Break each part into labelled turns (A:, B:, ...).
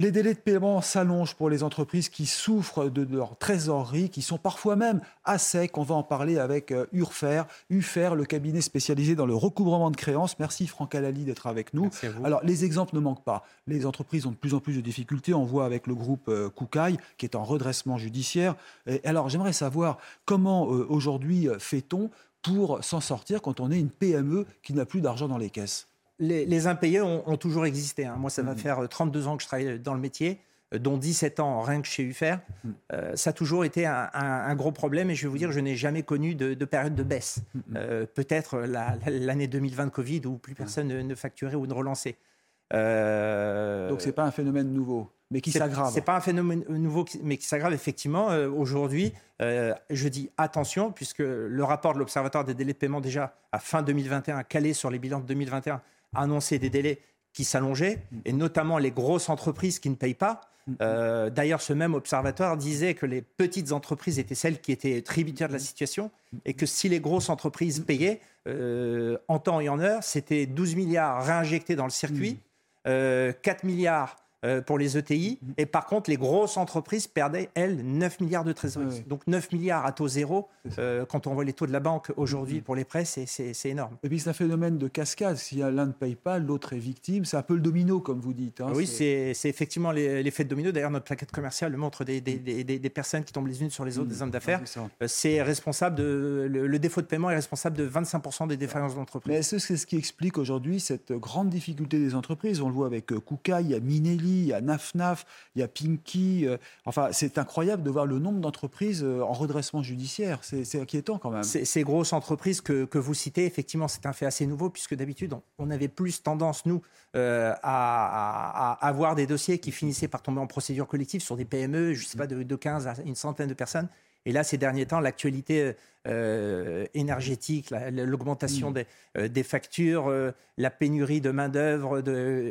A: Les délais de paiement s'allongent pour les entreprises qui souffrent de leur trésorerie, qui sont parfois même à sec. On va en parler avec euh, Urfer, UFER, le cabinet spécialisé dans le recouvrement de créances. Merci Franck Alali d'être avec nous. Alors les exemples ne manquent pas. Les entreprises ont de plus en plus de difficultés. On voit avec le groupe euh, Koukaï qui est en redressement judiciaire. Et alors j'aimerais savoir comment euh, aujourd'hui fait-on pour s'en sortir quand on est une PME qui n'a plus d'argent dans les caisses?
B: Les, impayés ont, toujours existé. Hein. Moi, ça va mmh. faire 32 ans que je travaille dans le métier euh, dont 17 ans rien que chez UFER, mmh. euh, ça a toujours été un, gros problème et je vais vous dire, je n'ai jamais connu de, période de baisse. Mmh. Euh, peut-être l'année 2020 de Covid où plus personne ne, facturait ou ne relançait.
A: Donc c'est pas un phénomène nouveau, mais qui s'aggrave.
B: C'est pas un phénomène nouveau, mais qui s'aggrave effectivement. Aujourd'hui, je dis attention, puisque le rapport de l'Observatoire des délais de paiement déjà à fin 2021, calé sur les bilans de 2021, annoncer des délais qui s'allongeaient, et notamment les grosses entreprises qui ne payent pas. Euh, d'ailleurs, ce même observatoire disait que les petites entreprises étaient celles qui étaient tributaires de la situation et que si les grosses entreprises payaient euh, en temps et en heure, c'était 12 milliards réinjectés dans le circuit, 4 euh, milliards euh, pour les ETI. Et par contre, les grosses entreprises perdaient, elles, 9 milliards de trésorerie. Donc 9 milliards à taux zéro, euh, quand on voit les taux de la banque aujourd'hui pour les prêts, c'est énorme.
A: Et puis c'est un phénomène de cascade. Si l'un ne paye pas, l'autre est victime. C'est un peu le domino, comme vous dites.
B: Hein. Oui, c'est effectivement l'effet de domino. D'ailleurs, notre plaquette commerciale montre des, des, des, personnes qui tombent les unes sur les autres, des hommes d'affaires. Euh, c'est responsable de. Le, défaut de paiement est responsable de 25% des défaillances d'entreprise.
A: Mais est-ce que c'est ce qui explique aujourd'hui cette grande difficulté des entreprises? On le voit avec Kuka, il y a Minelli il y a Nafnaf, il y a Pinky. Euh, enfin, c'est incroyable de voir le nombre d'entreprises euh, en redressement judiciaire. C'est inquiétant quand même.
B: Ces grosses entreprises que, vous citez, effectivement, c'est un fait assez nouveau puisque d'habitude, on, avait plus tendance, nous, euh, à, avoir des dossiers qui finissaient par tomber en procédure collective sur des PME, je ne sais pas, de, de 15 à une centaine de personnes. Et là, ces derniers temps, l'actualité euh, énergétique, l'augmentation mm. euh, des, factures, euh, la pénurie de main-d'œuvre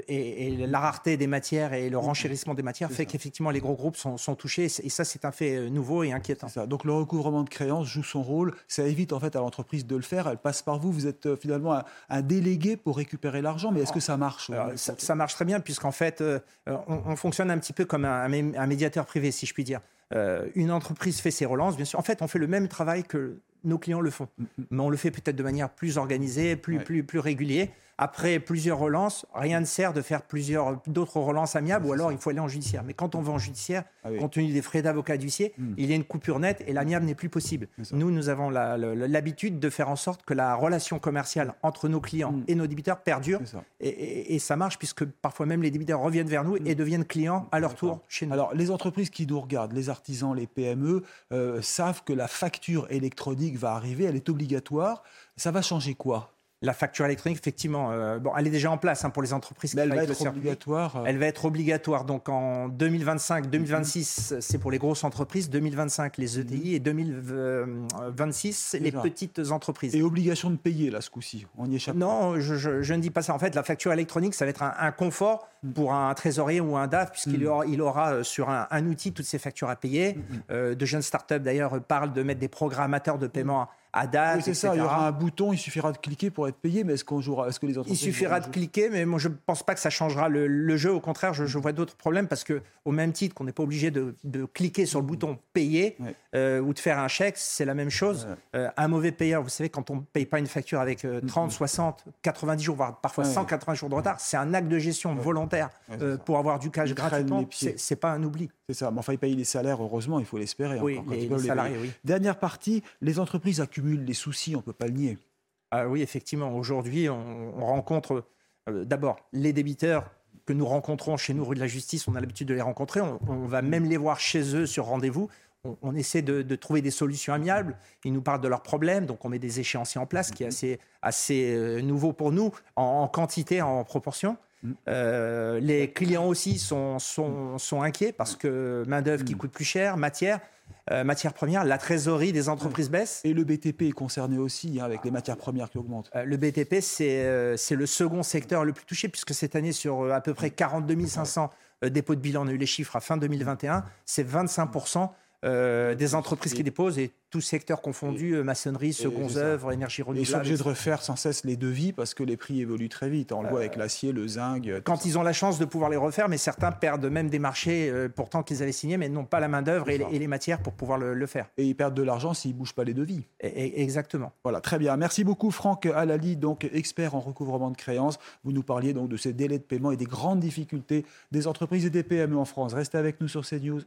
B: et, la rareté des matières et le renchérissement des matières fait qu'effectivement les gros groupes sont, touchés. Et ça, c'est un fait nouveau et inquiétant.
A: Ça. Donc le recouvrement de créances joue son rôle. Ça évite en fait à l'entreprise de le faire. Elle passe par vous. Vous êtes finalement un, délégué pour récupérer l'argent. Mais est-ce que ça marche
B: ça, marche très bien puisqu'en fait, on, fonctionne un petit peu comme un médiateur privé, si je puis dire. Euh, une entreprise fait ses relances, bien sûr. En fait, on fait le même travail que nos clients le font, mais on le fait peut-être de manière plus organisée, plus, plus, plus régulière. Après plusieurs relances, rien ne sert de faire plusieurs d'autres relances amiables ou alors il faut aller en judiciaire. Mais quand on va en judiciaire, ah compte tenu des frais d'avocat d'huissier, hmm. il y a une coupure nette et l'amiable n'est plus possible. Nous, nous avons l'habitude de faire en sorte que la relation commerciale entre nos clients hmm. et nos débiteurs perdure. Et, ça marche puisque parfois même les débiteurs reviennent vers nous et hmm. deviennent clients à leur tour chez nous.
A: Alors les entreprises qui nous regardent, les artisans, les PME, euh, savent que la facture électronique va arriver, elle est obligatoire. Ça va changer quoi?
B: La facture électronique, effectivement, euh, bon, elle est déjà en place hein, pour les entreprises.
A: Mais elle va être obligatoire.
B: Euh. Elle va être obligatoire. Donc en 2025, 2026, c'est pour les grosses entreprises. 2025, les ETI. Et 2026, les petites entreprises.
A: Et obligation de payer, là, ce coup-ci. On y échappe.
B: Non, je, ne dis pas ça. En fait, la facture électronique, ça va être un, confort. Pour un trésorier ou un DAF, puisqu'il mm. aura, il aura euh, sur un, outil toutes ces factures à payer. Mm, de jeunes startups, d'ailleurs, parlent de mettre des programmateurs de paiement oui, c'est ça,
A: il y aura un bouton, il suffira de cliquer pour être payé, mais est-ce qu'on jouera, est-ce que les entreprises
B: Il suffira de cliquer, mais moi je ne pense pas que ça changera le, jeu. Au contraire, je, vois d'autres problèmes parce que au même titre qu'on n'est pas obligé de, cliquer sur le bouton payer euh, ou de faire un chèque, c'est la même chose. Euh, un mauvais payeur, vous savez, quand on ne paye pas une facture avec 30, 60, 90 jours, voire parfois 180 jours de retard, c'est un acte de gestion volontaire euh, pour avoir du cash gratuitement. C'est pas un oubli.
A: C'est ça. Mais enfin, ils payent les salaires, heureusement, il faut l'espérer.
B: Oui, les, salariés, oui.
A: Dernière partie, les entreprises accumulent les soucis, on ne peut pas le nier.
B: Ah oui, effectivement. Aujourd'hui, on, rencontre euh, d'abord les débiteurs que nous rencontrons chez nous, rue de la Justice. On a l'habitude de les rencontrer. On, va même les voir chez eux sur rendez-vous. On, essaie de, trouver des solutions amiables. Ils nous parlent de leurs problèmes, donc on met des échéanciers en place, qui est assez, assez euh, nouveau pour nous, en, quantité, en proportion. Mm. Euh, les clients aussi sont, sont, sont inquiets parce que main-d'œuvre qui mm. coûte plus cher, matière. Euh, matières premières, la trésorerie des entreprises baisse.
A: Et le BTP est concerné aussi hein, avec les matières premières qui augmentent.
B: Euh, le BTP, c'est le second secteur le plus touché puisque cette année, sur à peu près 42 500 dépôts de bilan, on a eu les chiffres à fin 2021, c'est 25 des entreprises qui déposent et tout secteur confondu, euh, maçonnerie, secondes œuvres, énergie renouvelable.
A: Ils sont obligés de refaire sans cesse les devis parce que les prix évoluent très vite. On le voit avec euh, l'acier, le zinc.
B: Quand ils ont la chance de pouvoir les refaire, mais certains perdent même des marchés euh, pourtant qu'ils avaient signés, mais n'ont pas la main-d'œuvre et, les matières pour pouvoir le, faire.
A: Et ils perdent de l'argent s'ils ne bougent pas les devis.
B: exactement.
A: Voilà, très bien. Merci beaucoup, Franck Alali, donc expert en recouvrement de créances. Vous nous parliez donc de ces délais de paiement et des grandes difficultés des entreprises et des PME en France. Restez avec nous sur CNews.